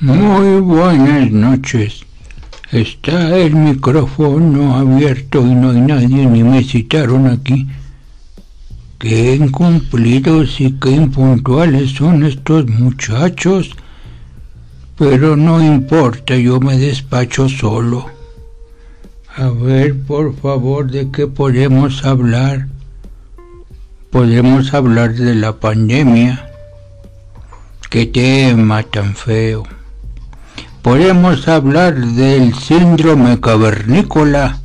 Muy buenas noches. Está el micrófono abierto y no hay nadie, ni me citaron aquí. Qué incumplidos y qué impuntuales son estos muchachos. Pero no importa, yo me despacho solo. A ver, por favor, ¿de qué podemos hablar? Podemos hablar de la pandemia. Qué tema tan feo. Podemos hablar del síndrome cavernícola.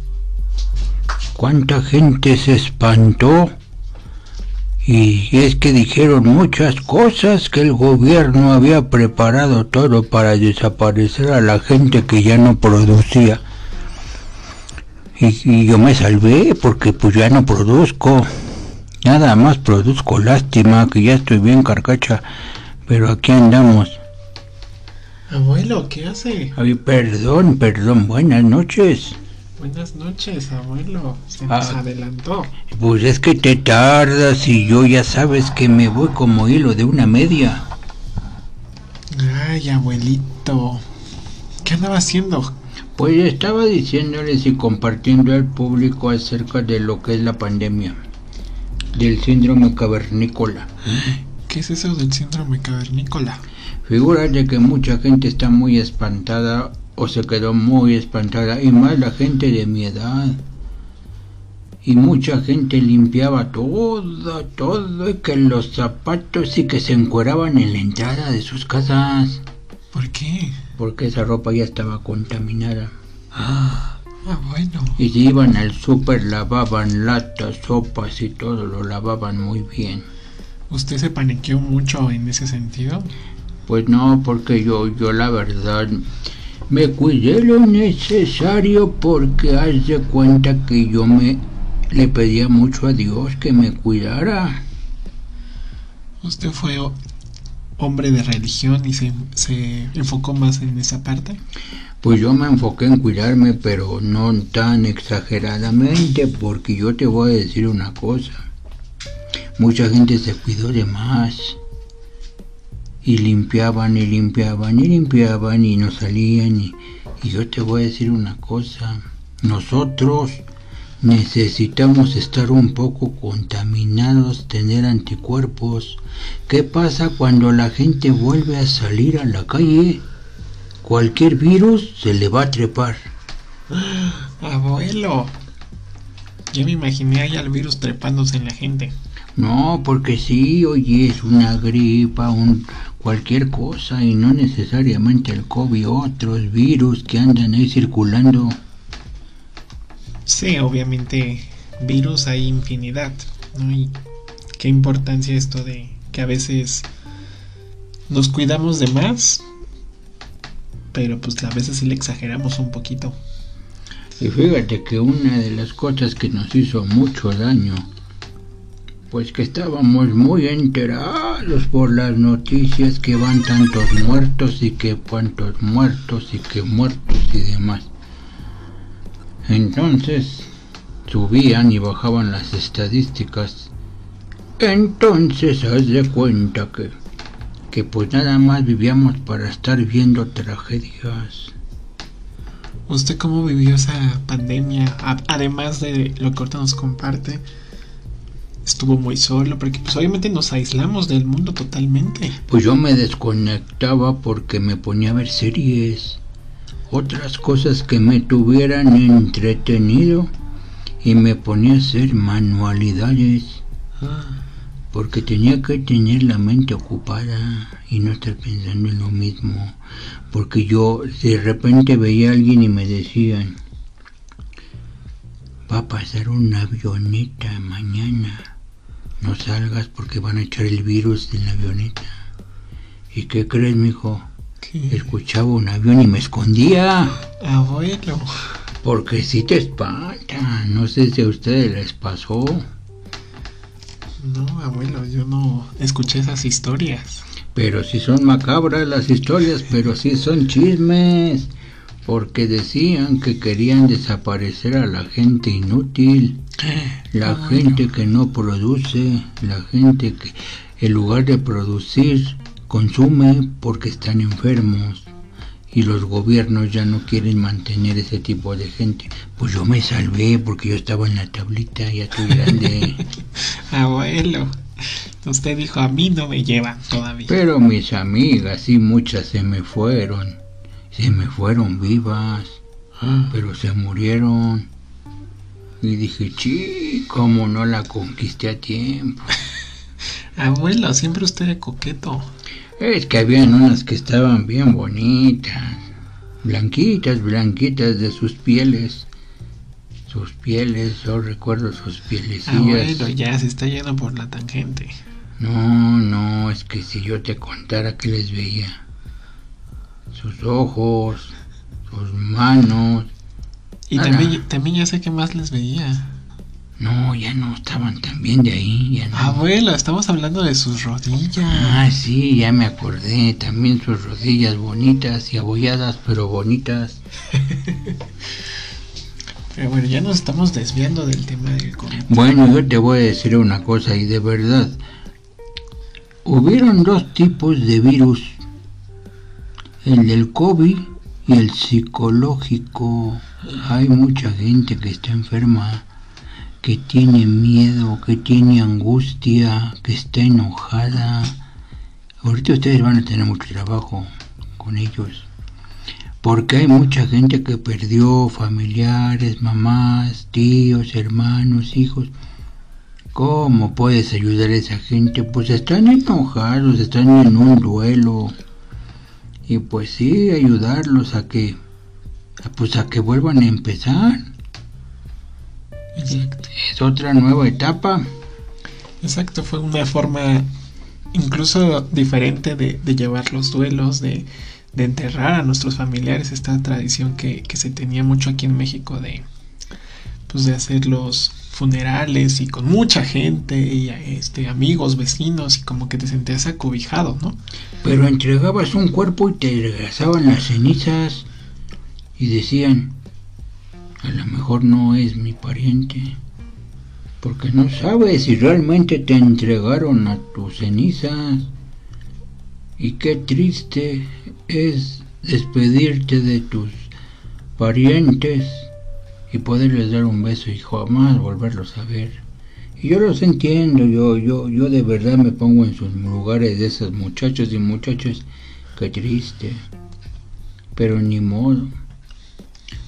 ¿Cuánta gente se espantó? Y es que dijeron muchas cosas que el gobierno había preparado todo para desaparecer a la gente que ya no producía. Y, yo me salvé porque pues ya no produzco. Nada más produzco lástima que ya estoy bien carcacha. Pero aquí andamos. Abuelo, ¿qué hace? Ay, perdón, perdón, buenas noches. Buenas noches, abuelo. Se nos Ah. adelantó. Pues es que te tardas y yo ya sabes que me voy como hilo de una media. Ay, abuelito. ¿Qué andaba haciendo? Pues estaba diciéndoles y compartiendo al público acerca de lo que es la pandemia, del síndrome cavernícola. ¿Qué es eso del síndrome cavernícola? Figúrate que mucha gente está muy espantada o se quedó muy espantada, y más la gente de mi edad. Y mucha gente limpiaba todo, todo, y que los zapatos y que se encueraban en la entrada de sus casas, ¿Por qué? porque esa ropa ya estaba contaminada. Ah, bueno. Y si iban al súper lavaban latas, sopas y todo lo lavaban muy bien. ¿Usted se paniqueó mucho en ese sentido? Pues no, porque yo, yo la verdad me cuidé lo necesario porque haz de cuenta que yo me le pedía mucho a Dios que me cuidara. ¿Usted fue ho- hombre de religión y se, se enfocó más en esa parte? Pues yo me enfoqué en cuidarme, pero no tan exageradamente, porque yo te voy a decir una cosa. Mucha gente se cuidó de más. Y limpiaban y limpiaban y limpiaban y no salían. Y, y yo te voy a decir una cosa. Nosotros necesitamos estar un poco contaminados, tener anticuerpos. ¿Qué pasa cuando la gente vuelve a salir a la calle? Cualquier virus se le va a trepar. Abuelo. Yo me imaginé ahí al virus trepándose en la gente. No, porque sí, oye, es una gripa, un, cualquier cosa, y no necesariamente el COVID, otros virus que andan ahí circulando. Sí, obviamente virus hay infinidad, ¿no? Y qué importancia esto de que a veces nos cuidamos de más, pero pues a veces sí le exageramos un poquito. Y fíjate que una de las cosas que nos hizo mucho daño, pues que estábamos muy enterados por las noticias que van tantos muertos y que cuantos muertos y que muertos y demás. Entonces subían y bajaban las estadísticas. Entonces haz de cuenta que, que pues nada más vivíamos para estar viendo tragedias. ¿Usted cómo vivió esa pandemia? Además de lo que ahorita nos comparte, estuvo muy solo, porque pues obviamente nos aislamos del mundo totalmente. Pues yo me desconectaba porque me ponía a ver series, otras cosas que me tuvieran entretenido y me ponía a hacer manualidades porque tenía que tener la mente ocupada y no estar pensando en lo mismo. Porque yo de repente veía a alguien y me decían, va a pasar una avioneta mañana, no salgas porque van a echar el virus en la avioneta. ¿Y qué crees, mijo? ¿Qué? Escuchaba un avión y me escondía. Abuelo. Porque si te espanta. No sé si a ustedes les pasó. No, abuelo, yo no escuché esas historias. Pero si son macabras las historias, pero sí son chismes. Porque decían que querían desaparecer a la gente inútil, la Ah, gente que no produce, la gente que en lugar de producir consume porque están enfermos. y los gobiernos ya no quieren mantener ese tipo de gente. Pues yo me salvé porque yo estaba en la tablita, ya estoy grande. Abuelo, usted dijo a mí no me llevan todavía. Pero mis amigas, sí, muchas se me fueron, se me fueron vivas, Ah. pero se murieron. Y dije, sí, cómo no la conquisté a tiempo. Abuelo, siempre usted es coqueto. Es que habían unas que estaban bien bonitas, blanquitas, blanquitas de sus pieles. Sus pieles, yo recuerdo sus pielecillas. Abuelo, ya se está yendo por la tangente. No, no, es que si yo te contara que les veía. Sus ojos, sus manos. Y también, también ya sé que más les veía. No, ya no estaban tan bien de ahí, ya no. Abuelo, estamos hablando de sus rodillas. Ah, sí, ya me acordé. También sus rodillas bonitas y abolladas, pero bonitas. Pero bueno, ya nos estamos desviando del tema del COVID. Bueno, yo te voy a decir una cosa y de verdad. Hubieron dos tipos de virus. El del COVID y el psicológico. Hay mucha gente que está enferma, que tiene miedo, que tiene angustia, que está enojada. Ahorita ustedes van a tener mucho trabajo con ellos. Porque hay mucha gente que perdió familiares, mamás, tíos, hermanos, hijos. ¿Cómo puedes ayudar a esa gente? Pues están enojados, están en un duelo. Y pues sí, ayudarlos a que, pues a que vuelvan a empezar. Exacto. Es otra nueva etapa. Exacto, fue una forma incluso diferente de, de llevar los duelos, de, de enterrar a nuestros familiares, esta tradición que, que se tenía mucho aquí en México de, pues de hacer los funerales y con mucha gente y este amigos, vecinos y como que te sentías acobijado, ¿no? Pero entregabas un cuerpo y te regresaban las cenizas y decían, a lo mejor no es mi pariente, porque no sabes si realmente te entregaron a tus cenizas. Y qué triste es despedirte de tus parientes y poderles dar un beso y jamás volverlos a ver. Y yo los entiendo, yo, yo, yo de verdad me pongo en sus lugares de esos muchachos y muchachas, qué triste. Pero ni modo.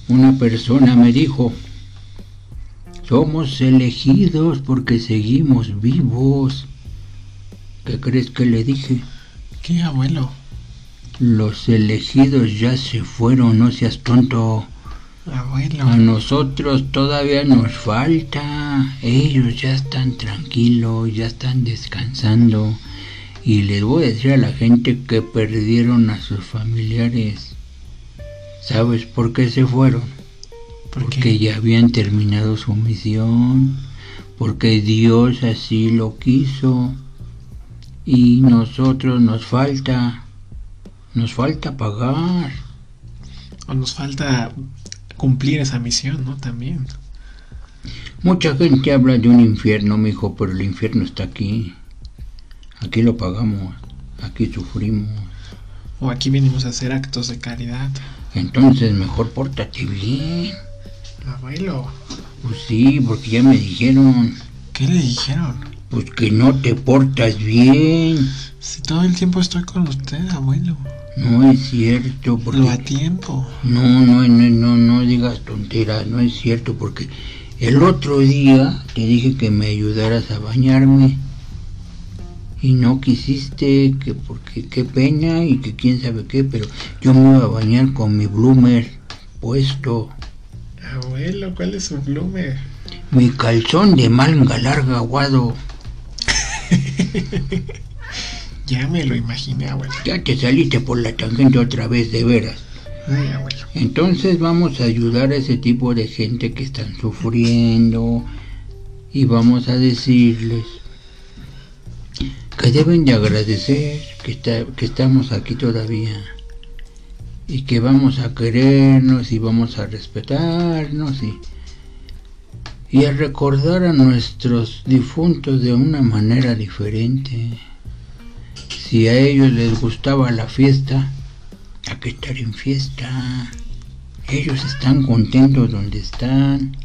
Una persona me dijo, somos elegidos porque seguimos vivos. ¿Qué crees que le dije? ¿Qué abuelo? Los elegidos ya se fueron, no seas tonto. Abuelo. A nosotros todavía nos falta. Ellos ya están tranquilos, ya están descansando. Y les voy a decir a la gente que perdieron a sus familiares. ¿Sabes por qué se fueron? ¿Por Porque qué? ya habían terminado su misión. Porque Dios así lo quiso. Y nosotros nos falta. Nos falta pagar. O nos falta cumplir esa misión, ¿no? También. Mucha gente habla de un infierno, mijo, pero el infierno está aquí. Aquí lo pagamos, aquí sufrimos. O aquí venimos a hacer actos de caridad. Entonces mejor pórtate bien. Abuelo. Pues sí, porque ya me dijeron, ¿Qué le dijeron? pues que no te portas bien. Si todo el tiempo estoy con usted, abuelo. No es cierto, porque... a tiempo. No, no, no, no, no digas tonteras, no es cierto, porque el otro día te dije que me ayudaras a bañarme y no quisiste, que porque qué pena y que quién sabe qué, pero yo me iba a bañar con mi bloomer puesto, Abuelo, ¿cuál es su bloomer? mi calzón de manga larga aguado. Ya me lo imaginé, abuelo. Ya te saliste por la tangente otra vez, de veras. Ay, abuelo. Entonces vamos a ayudar a ese tipo de gente que están sufriendo y vamos a decirles que deben de agradecer que, está- que estamos aquí todavía y que vamos a querernos y vamos a respetarnos y, y a recordar a nuestros difuntos de una manera diferente. Si a ellos les gustaba la fiesta, Hay que estar en fiesta. Ellos están contentos donde están.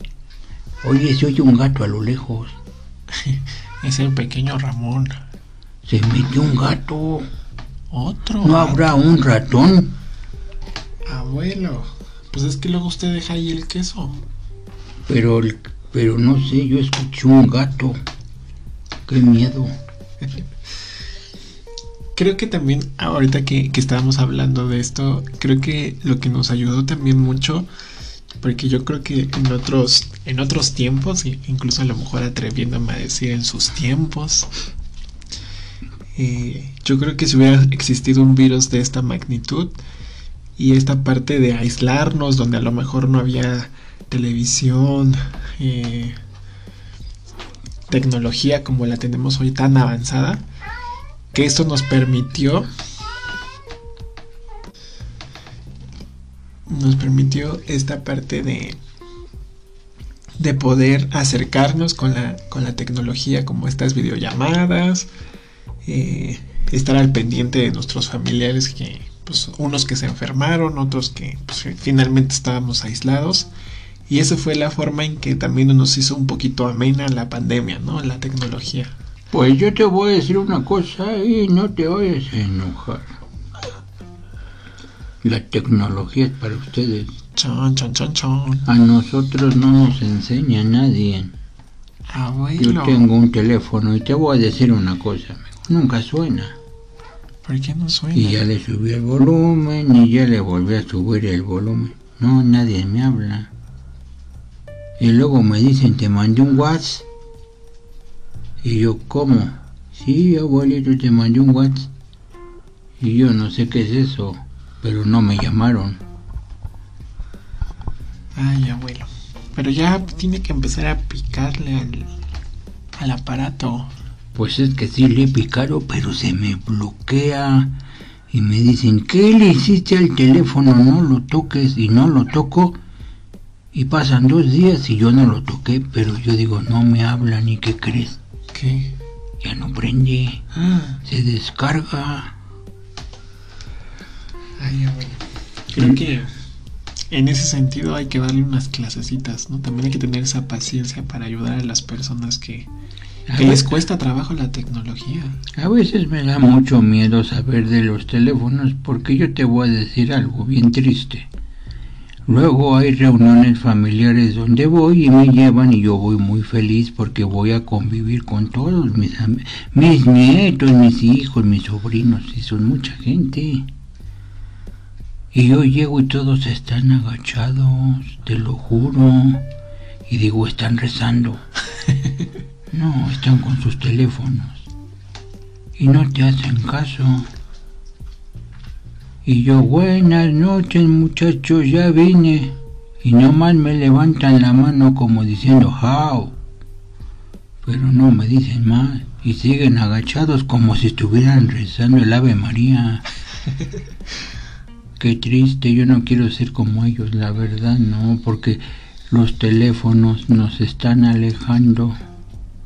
Oye, se oye un gato a lo lejos. es el pequeño Ramón. Se metió un gato. Otro. ¿No habrá un ratón? Abuelo, pues es que luego usted deja ahí el queso. Pero, pero no sé, yo escuché un gato. Qué miedo. creo que también, ahorita que, que, estábamos hablando de esto, creo que lo que nos ayudó también mucho, porque yo creo que en otros, en otros tiempos, incluso a lo mejor atreviéndome a decir en sus tiempos, eh, yo creo que si hubiera existido un virus de esta magnitud y esta parte de aislarnos, donde a lo mejor no había televisión, eh, tecnología como la tenemos hoy tan avanzada, que esto nos permitió nos permitió esta parte de de poder acercarnos con la, con la tecnología como estas videollamadas eh, estar al pendiente de nuestros familiares que pues unos que se enfermaron otros que pues, finalmente estábamos aislados. Y esa fue la forma en que también nos hizo un poquito amena la pandemia no la tecnología pues yo te voy a decir una cosa y no te vayas a enojar. La tecnología es para ustedes. Chon, chon, chon, chon. A nosotros no nos enseña nadie. Abuelo. Yo tengo un teléfono y te voy a decir una cosa. Nunca suena. ¿Por qué no suena? Y ya le subí el volumen y ya le volví a subir el volumen. No, nadie me habla. Y luego me dicen, te mandé un WhatsApp y yo, ¿cómo? Sí, abuelito, te mandé un WhatsApp. Y yo no sé qué es eso, pero no me llamaron. Ay, abuelo. Pero ya tiene que empezar a picarle al, al aparato. Pues es que sí le he picado, pero se me bloquea. Y me dicen, ¿qué le hiciste al teléfono? No lo toques y no lo toco. Y pasan dos días y yo no lo toqué, pero yo digo, no me hablan y qué crees. Ya no prende. Ah. Se descarga. Ay, Creo que en ese sentido hay que darle unas clasecitas, ¿no? También hay que tener esa paciencia para ayudar a las personas que, que les cuesta trabajo la tecnología. A veces me da mucho miedo saber de los teléfonos porque yo te voy a decir algo bien triste. Luego hay reuniones familiares donde voy y me llevan y yo voy muy feliz porque voy a convivir con todos mis, mis nietos, mis hijos, mis sobrinos y son mucha gente. Y yo llego y todos están agachados, te lo juro. Y digo, están rezando. No, están con sus teléfonos. Y no te hacen caso. Y yo, buenas noches muchachos, ya vine. Y nomás me levantan la mano como diciendo, how. Pero no me dicen más. Y siguen agachados como si estuvieran rezando el Ave María. Qué triste, yo no quiero ser como ellos, la verdad, no, porque los teléfonos nos están alejando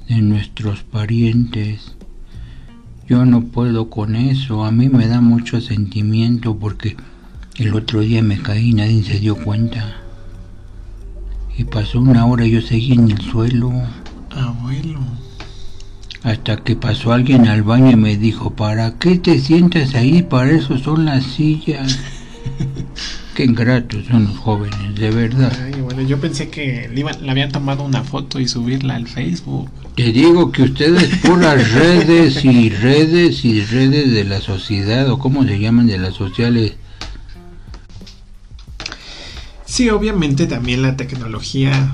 de nuestros parientes yo no puedo con eso, a mí me da mucho sentimiento porque el otro día me caí y nadie se dio cuenta. Y pasó una hora y yo seguí en el suelo. Abuelo. Hasta que pasó alguien al baño y me dijo, ¿para qué te sientas ahí? Para eso son las sillas. Qué ingratos son los jóvenes, de verdad. Ay, bueno, yo pensé que le, le, habían tomado una foto y subirla al Facebook. Te digo que ustedes puras redes y redes y redes de la sociedad, o cómo se llaman de las sociales. Sí, obviamente también la tecnología,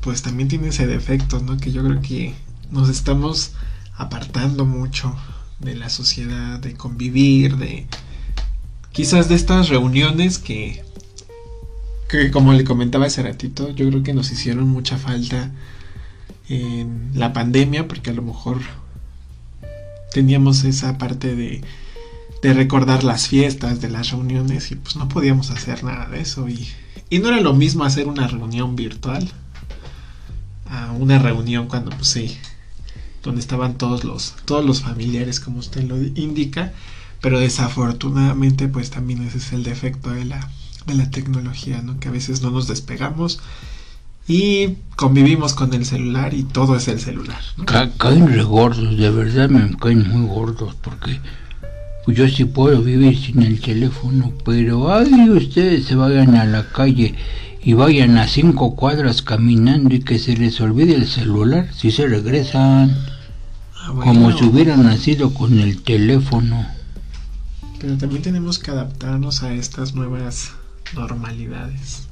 pues también tiene ese defecto, ¿no? Que yo creo que nos estamos apartando mucho de la sociedad, de convivir, de quizás de estas reuniones que, que como le comentaba hace ratito, yo creo que nos hicieron mucha falta en la pandemia, porque a lo mejor teníamos esa parte de, de recordar las fiestas, de las reuniones, y pues no podíamos hacer nada de eso. Y, y no era lo mismo hacer una reunión virtual a una reunión cuando, pues sí, donde estaban todos los, todos los familiares, como usted lo indica, Pero desafortunadamente pues también ese es el defecto de la, de la tecnología, ¿no? Que a veces no nos despegamos y convivimos con el celular y todo es el celular. caen re gordos, de verdad me caen muy gordos porque pues yo sí puedo vivir sin el teléfono, pero ay, ustedes se vayan a la calle y vayan a cinco cuadras caminando y que se les olvide el celular si se regresan. Ah, como si hubieran nacido con el teléfono. Pero también tenemos que adaptarnos a estas nuevas normalidades.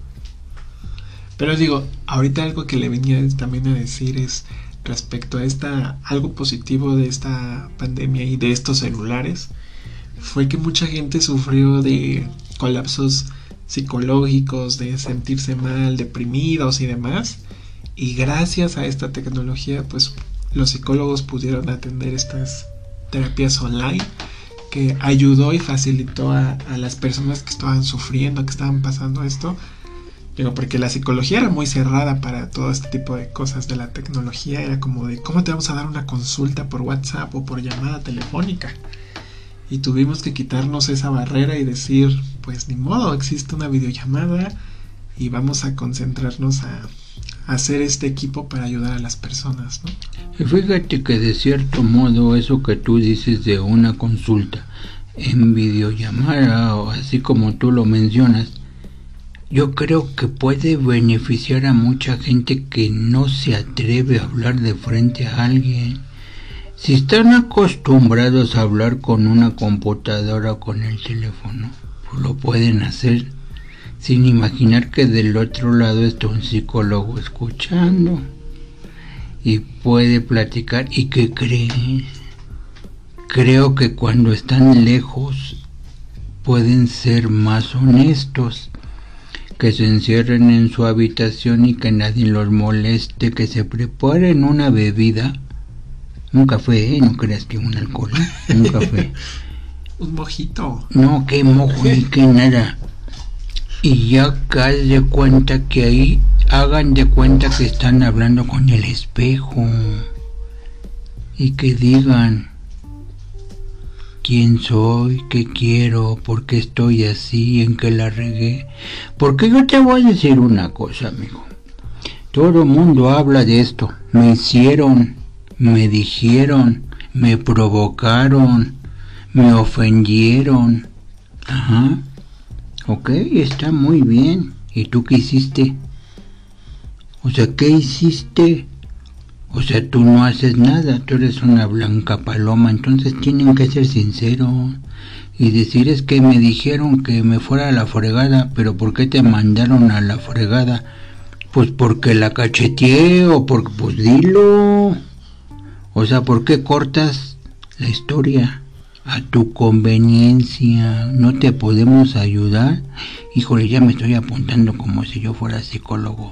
Pero digo, ahorita algo que le venía también a decir es respecto a esta algo positivo de esta pandemia y de estos celulares fue que mucha gente sufrió de colapsos psicológicos, de sentirse mal, deprimidos y demás. Y gracias a esta tecnología, pues los psicólogos pudieron atender estas terapias online que ayudó y facilitó a, las personas que estaban sufriendo, que estaban pasando esto, Digo, porque la psicología era muy cerrada para todo este tipo de cosas de la tecnología. Era como de, ¿cómo te vamos a dar una consulta por WhatsApp o por llamada telefónica? Y tuvimos que quitarnos esa barrera y decir, pues ni modo, existe una videollamada y vamos a concentrarnos a, hacer este equipo para ayudar a las personas. ¿no? Fíjate que de cierto modo eso que tú dices de una consulta en videollamada o así como tú lo mencionas, yo creo que puede beneficiar a mucha gente que no se atreve a hablar de frente a alguien. Si están acostumbrados a hablar con una computadora o con el teléfono, pues lo pueden hacer sin imaginar que del otro lado está un psicólogo escuchando y puede platicar. ¿Y qué crees? Creo que cuando están lejos pueden ser más honestos que se encierren en su habitación y que nadie los moleste, que se preparen una bebida, un café, ¿eh? no creas que un alcohol, ¿eh? un café. un mojito. No, que mojo ni que nada. Y ya hagan de cuenta que ahí hagan de cuenta que están hablando con el espejo y que digan quién soy, qué quiero, por qué estoy así, en qué la regué. Porque yo te voy a decir una cosa, amigo. Todo el mundo habla de esto. Me hicieron, me dijeron, me provocaron, me ofendieron. Ajá. Ok, está muy bien. ¿Y tú qué hiciste? O sea, ¿qué hiciste? O sea, tú no haces nada, tú eres una blanca paloma, entonces tienen que ser sinceros y decir es que me dijeron que me fuera a la fregada, pero ¿por qué te mandaron a la fregada? Pues porque la cacheteé o porque, pues dilo. O sea, ¿por qué cortas la historia? A tu conveniencia, no te podemos ayudar. Híjole, ya me estoy apuntando como si yo fuera psicólogo.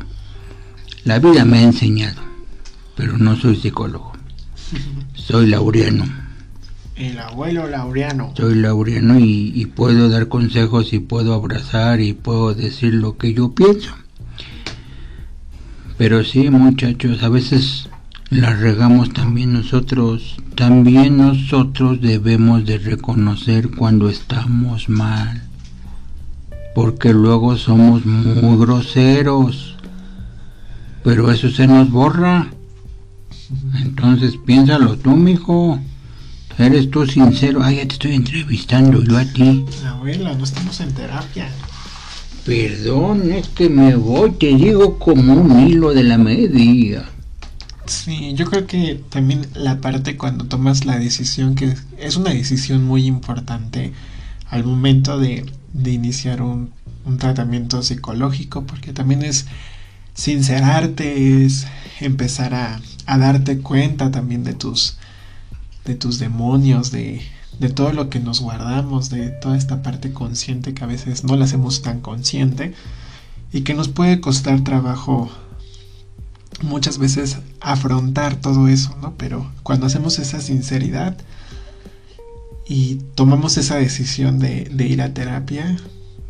La vida me ha enseñado pero no soy psicólogo. Soy laureano. El abuelo laureano. Soy laureano y, puedo dar consejos y puedo abrazar y puedo decir lo que yo pienso. Pero sí, muchachos, a veces la regamos también nosotros. También nosotros debemos de reconocer cuando estamos mal. Porque luego somos muy groseros. Pero eso se nos borra. Entonces piénsalo tú, mijo. Eres tú sincero. Ay, ya te estoy entrevistando yo a ti. Abuela, no estamos en terapia. Perdón, es que me voy, te digo como un hilo de la media. Sí, yo creo que también la parte cuando tomas la decisión, que es una decisión muy importante al momento de, de iniciar un, un tratamiento psicológico, porque también es sincerarte, es empezar a, a darte cuenta también de tus, de tus demonios, de, de todo lo que nos guardamos, de toda esta parte consciente que a veces no la hacemos tan consciente y que nos puede costar trabajo muchas veces afrontar todo eso, ¿no? Pero cuando hacemos esa sinceridad y tomamos esa decisión de, de ir a terapia,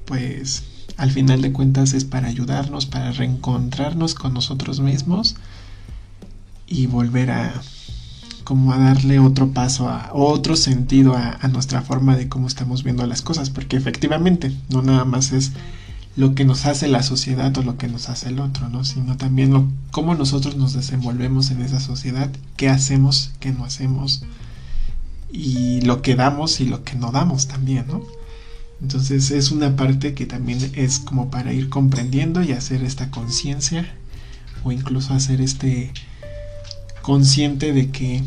pues al final de cuentas es para ayudarnos, para reencontrarnos con nosotros mismos y volver a como a darle otro paso, a otro sentido a, nuestra forma de cómo estamos viendo las cosas, porque efectivamente no nada más es lo que nos hace la sociedad o lo que nos hace el otro, ¿no? Sino también lo, cómo nosotros nos desenvolvemos en esa sociedad, qué hacemos, qué no hacemos, y lo que damos y lo que no damos también, ¿no? Entonces es una parte que también es como para ir comprendiendo y hacer esta conciencia o incluso hacer este consciente de que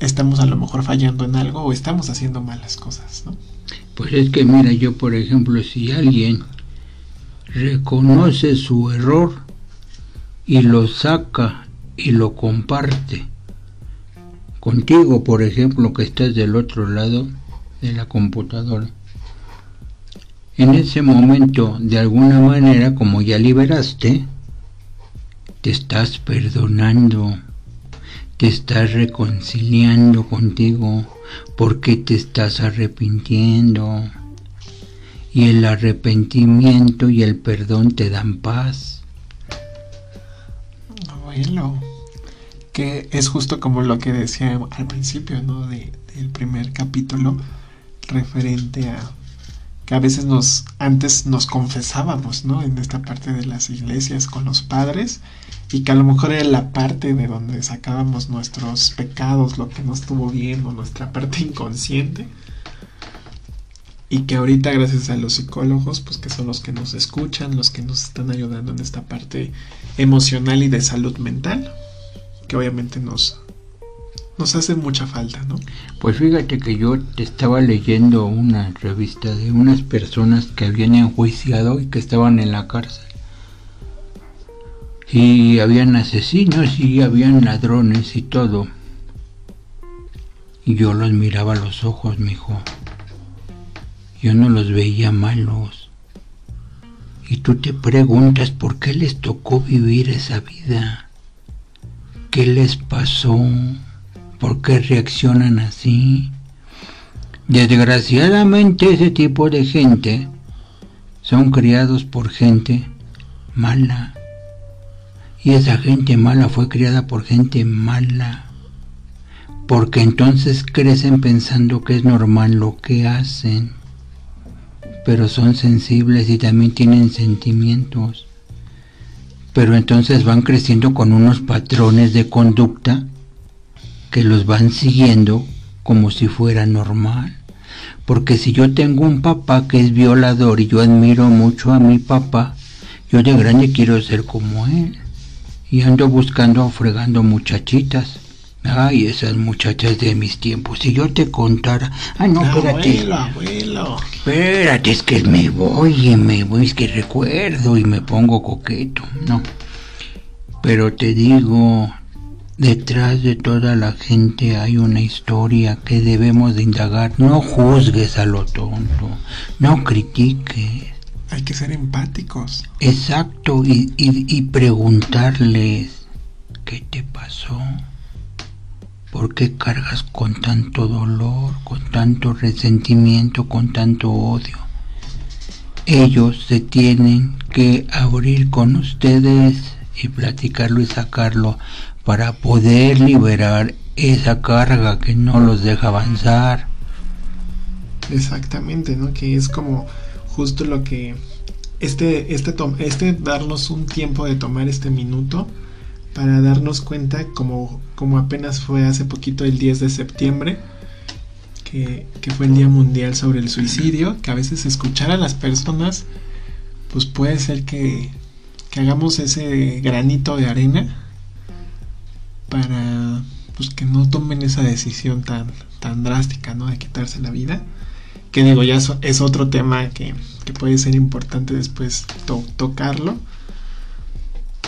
estamos a lo mejor fallando en algo o estamos haciendo malas cosas, ¿no? Pues es que mira, yo por ejemplo, si alguien reconoce su error y lo saca y lo comparte contigo, por ejemplo, que estás del otro lado de la computadora, en ese momento, de alguna manera, como ya liberaste, te estás perdonando te estás reconciliando contigo porque te estás arrepintiendo. Y el arrepentimiento y el perdón te dan paz. Abuelo, que es justo como lo que decía al principio, ¿no? De, del primer capítulo, referente a que a veces nos, antes nos confesábamos, ¿no? En esta parte de las iglesias con los padres y que a lo mejor era la parte de donde sacábamos nuestros pecados, lo que no estuvo bien o nuestra parte inconsciente y que ahorita gracias a los psicólogos, pues que son los que nos escuchan, los que nos están ayudando en esta parte emocional y de salud mental, que obviamente nos nos hace mucha falta, ¿no? Pues fíjate que yo te estaba leyendo una revista de unas personas que habían enjuiciado y que estaban en la cárcel y habían asesinos y habían ladrones y todo. Y yo los miraba a los ojos, mijo. Yo no los veía malos. Y tú te preguntas por qué les tocó vivir esa vida. ¿Qué les pasó? ¿Por qué reaccionan así? Desgraciadamente ese tipo de gente son criados por gente mala y esa gente mala fue criada por gente mala. Porque entonces crecen pensando que es normal lo que hacen. Pero son sensibles y también tienen sentimientos. Pero entonces van creciendo con unos patrones de conducta que los van siguiendo como si fuera normal. Porque si yo tengo un papá que es violador y yo admiro mucho a mi papá, yo de grande quiero ser como él y ando buscando, fregando muchachitas. Ay, esas muchachas de mis tiempos. Si yo te contara. Ay, no, espérate. Abuelo, abuelo. Espérate, es que me voy y me voy, es que recuerdo y me pongo coqueto. No. Pero te digo, detrás de toda la gente hay una historia que debemos de indagar. No juzgues a lo tonto. No critiques hay que ser empáticos. Exacto, y, y, preguntarles, ¿qué te pasó? ¿Por qué cargas con tanto dolor, con tanto resentimiento, con tanto odio? Ellos se tienen que abrir con ustedes y platicarlo y sacarlo para poder liberar esa carga que no los deja avanzar. Exactamente, ¿no? Que es como justo lo que este, este, este darnos un tiempo de tomar este minuto para darnos cuenta como, como apenas fue hace poquito el 10 de septiembre que, que, fue el Día Mundial sobre el Suicidio, que a veces escuchar a las personas pues puede ser que, que hagamos ese granito de arena para pues que no tomen esa decisión tan, tan drástica, ¿no? De quitarse la vida que digo, ya es otro tema que, puede ser importante después tocarlo.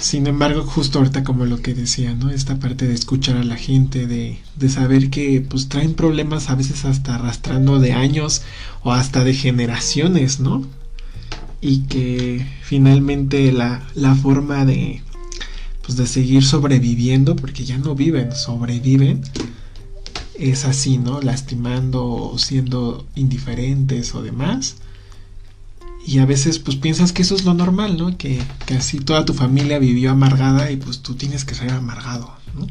Sin embargo, justo ahorita como lo que decía, ¿no? Esta parte de escuchar a la gente, de, de, saber que pues traen problemas a veces hasta arrastrando de años o hasta de generaciones, ¿no? Y que finalmente la, la forma de pues de seguir sobreviviendo, porque ya no viven, sobreviven, es así, ¿no? Lastimando o siendo indiferentes o demás. Y a veces pues piensas que eso es lo normal, ¿no? Que, así toda tu familia vivió amargada y pues tú tienes que ser amargado, ¿no?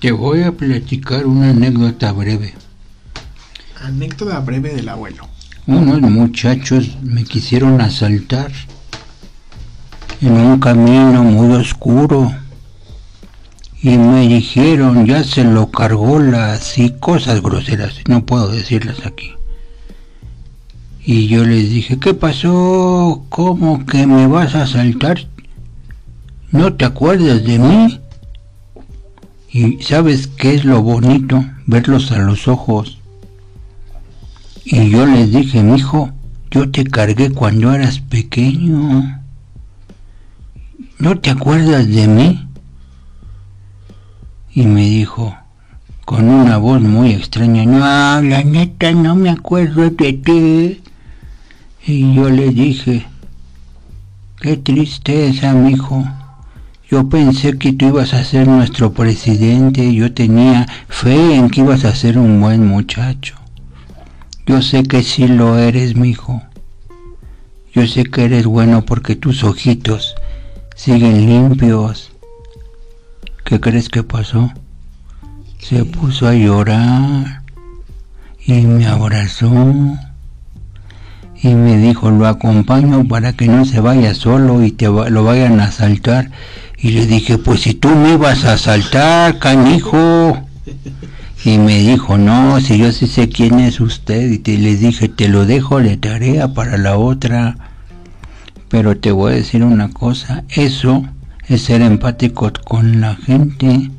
Te voy a platicar una anécdota breve. Anécdota breve del abuelo. Unos muchachos me quisieron asaltar en un camino muy oscuro y me dijeron ya se lo cargó las y cosas groseras, no puedo decirlas aquí. Y yo les dije, ¿qué pasó? ¿Cómo que me vas a asaltar? ¿No te acuerdas de mí? Y sabes qué es lo bonito, verlos a los ojos. Y yo les dije, mi hijo, yo te cargué cuando eras pequeño. ¿No te acuerdas de mí? Y me dijo, con una voz muy extraña, no, la neta no me acuerdo de ti. Y yo le dije, qué tristeza, mijo. Yo pensé que tú ibas a ser nuestro presidente, yo tenía fe en que ibas a ser un buen muchacho. Yo sé que sí lo eres, mijo. Yo sé que eres bueno porque tus ojitos siguen limpios. ¿Qué crees que pasó? Se puso a llorar y me abrazó y me dijo, lo acompaño para que no se vaya solo y te lo vayan a asaltar. Y le dije, pues si tú me ibas a asaltar, canijo. Y me dijo, no, si yo sí sé quién es usted. Y te, les dije, te lo dejo de tarea para la otra. Pero te voy a decir una cosa, eso es ser empático con la gente.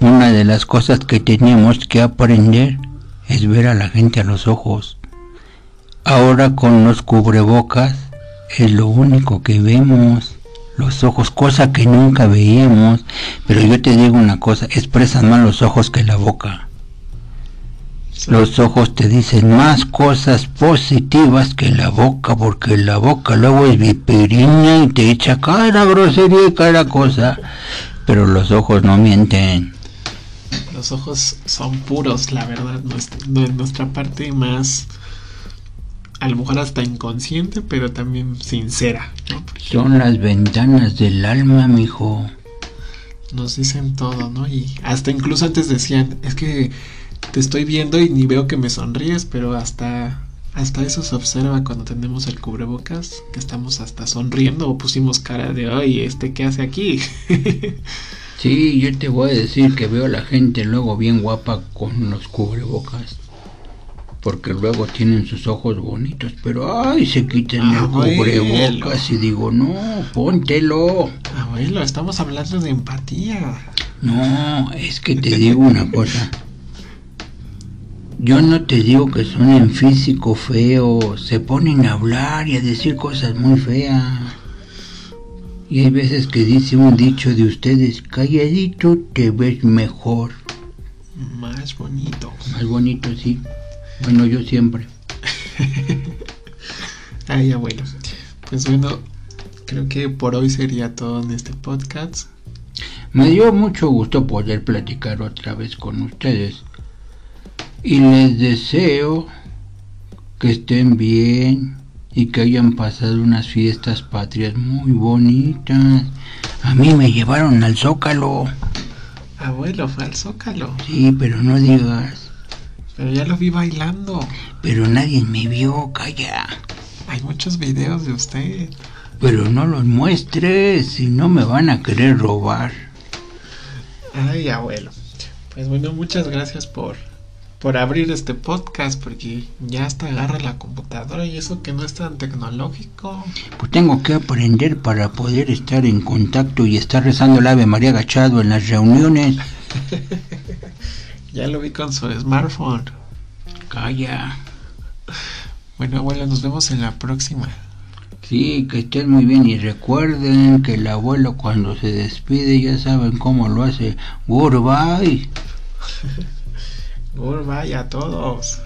Una de las cosas que tenemos que aprender es ver a la gente a los ojos. Ahora con los cubrebocas es lo único que vemos los ojos, cosa que nunca veíamos. Pero yo te digo una cosa, expresan más los ojos que la boca. Los ojos te dicen más cosas positivas que la boca, porque la boca luego es viperina y te echa cada grosería y cada cosa. Pero los ojos no mienten. Los ojos son puros, la verdad, nuestra, nuestra parte más a lo mejor hasta inconsciente, pero también sincera. Son las ventanas del alma, mijo. Nos dicen todo, ¿no? Y hasta incluso antes decían, es que te estoy viendo y ni veo que me sonríes, pero hasta hasta eso se observa cuando tenemos el cubrebocas, que estamos hasta sonriendo o pusimos cara de, ay, ¿este qué hace aquí? sí, yo te voy a decir que veo a la gente luego bien guapa con los cubrebocas porque luego tienen sus ojos bonitos, pero ay, se quitan el cubrebocas y digo, no, póntelo. Abuelo, estamos hablando de empatía. No, es que te digo una cosa. Yo no te digo que son en físico feo, se ponen a hablar y a decir cosas muy feas. Y hay veces que dice un dicho de ustedes, calladito te ves mejor. Más bonito. Más bonito, sí. Bueno, yo siempre. Ay, abuelo. Pues bueno, creo que por hoy sería todo en este podcast. Me dio mucho gusto poder platicar otra vez con ustedes. Y les deseo que estén bien y que hayan pasado unas fiestas patrias muy bonitas. A mí me llevaron al Zócalo. Abuelo, fue al Zócalo. Sí, pero no digas. Pero ya lo vi bailando. Pero nadie me vio, calla. Hay muchos videos de usted. Pero no los muestres, si no me van a querer robar. Ay, abuelo. Pues bueno, muchas gracias por, por abrir este podcast, porque ya hasta agarra la computadora y eso que no es tan tecnológico. Pues tengo que aprender para poder estar en contacto y estar rezando el Ave María agachado en las reuniones. Ya lo vi con su smartphone. Calla. Bueno, abuelo, nos vemos en la próxima. Sí, que estén muy bien y recuerden que el abuelo cuando se despide ya saben cómo lo hace. Goodbye. Goodbye a todos.